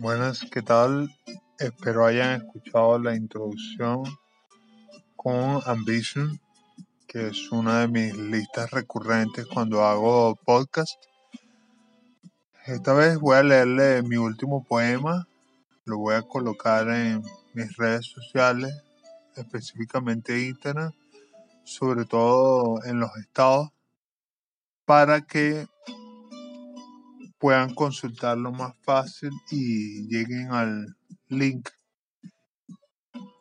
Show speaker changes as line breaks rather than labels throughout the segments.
Buenas, ¿qué tal? Espero hayan escuchado la introducción con Ambition, que es una de mis listas recurrentes cuando hago podcast. Esta vez voy a leerle mi último poema, lo voy a colocar en mis redes sociales, específicamente Internet, sobre todo en los estados, para que puedan consultarlo más fácil y lleguen al link.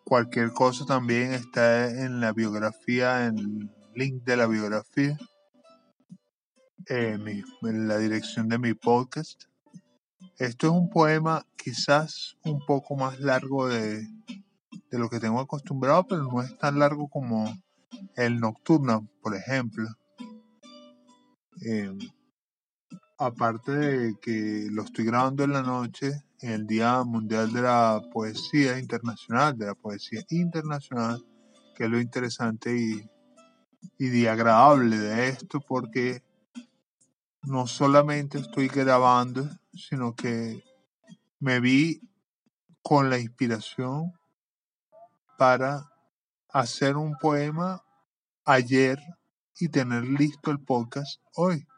Cualquier cosa también está en la biografía, en el link de la biografía, en, la dirección de mi podcast. Esto es un poema quizás un poco más largo de, lo que tengo acostumbrado, pero no es tan largo como el Nocturno, por ejemplo. Eh, aparte de que lo estoy grabando en la noche, en el Día Mundial de la Poesía Internacional, de la Poesía Internacional, que es lo interesante y, y agradable de esto, porque no solamente estoy grabando, sino que me vi con la inspiración para hacer un poema ayer y tener listo el podcast hoy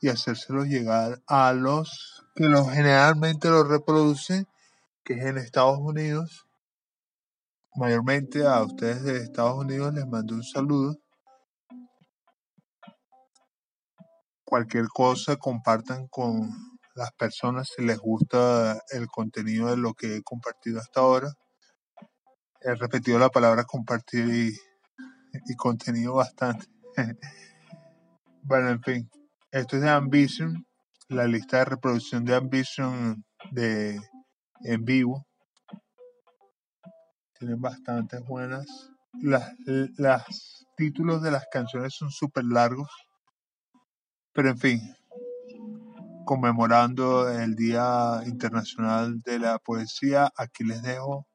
y hacérselo llegar a los que lo generalmente lo reproducen, que es en Estados Unidos. Mayormente a ustedes de Estados Unidos les mando un saludo. Cualquier cosa compartan con las personas si les gusta el contenido de lo que he compartido hasta ahora. He repetido la palabra compartir y, y contenido bastante. bueno, en fin. Esto es de Ambition, la lista de reproducción de Ambition de en vivo. Tienen bastantes buenas. Las, las títulos de las canciones son súper largos. Pero en fin, conmemorando el Día Internacional de la Poesía, aquí les dejo,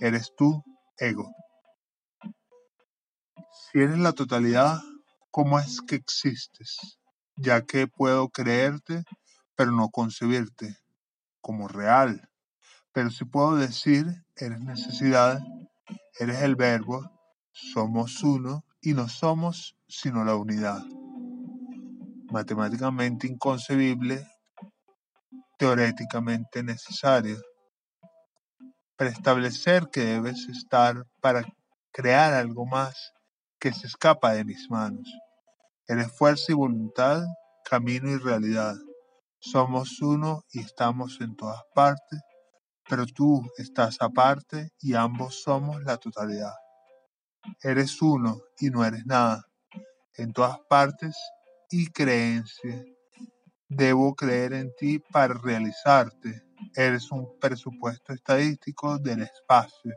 eres tú, ego. Si eres la totalidad, ¿cómo es que existes? Ya que puedo creerte, pero no concebirte como real. Pero si puedo decir, eres necesidad, eres el verbo, somos uno y no somos sino la unidad. Matemáticamente inconcebible, teoréticamente necesario. Preestablecer que debes estar para crear algo más que se escapa de mis manos. Eres fuerza y voluntad, camino y realidad. Somos uno y estamos en todas partes, pero tú estás aparte y ambos somos la totalidad. Eres uno y no eres nada, en todas partes y creencia. Debo creer en ti para realizarte. Eres un presupuesto estadístico del espacio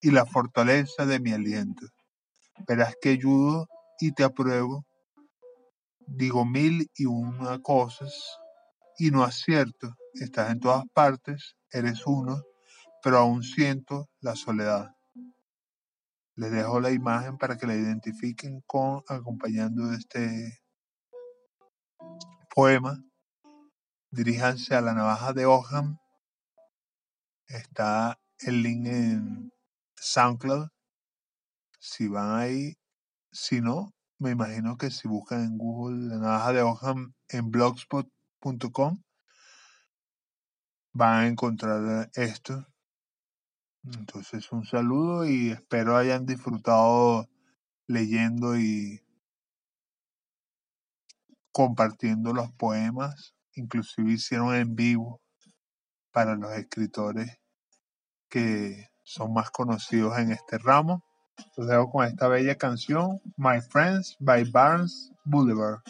y la fortaleza de mi aliento. Verás que ayudo y te apruebo digo mil y una cosas y no acierto. Estás en todas partes, eres uno, pero aún siento la soledad. Les dejo la imagen para que la identifiquen con acompañando este poema. Diríjanse a la navaja de Oham. Está el link en SoundCloud. Si van ahí, si no, me imagino que si buscan en Google la navaja de Oham en blogspot.com van a encontrar esto. Entonces un saludo y espero hayan disfrutado leyendo y compartiendo los poemas. Inclusive hicieron en vivo para los escritores que son más conocidos en este ramo. Los dejo con esta bella canción, My Friends by Barnes Boulevard.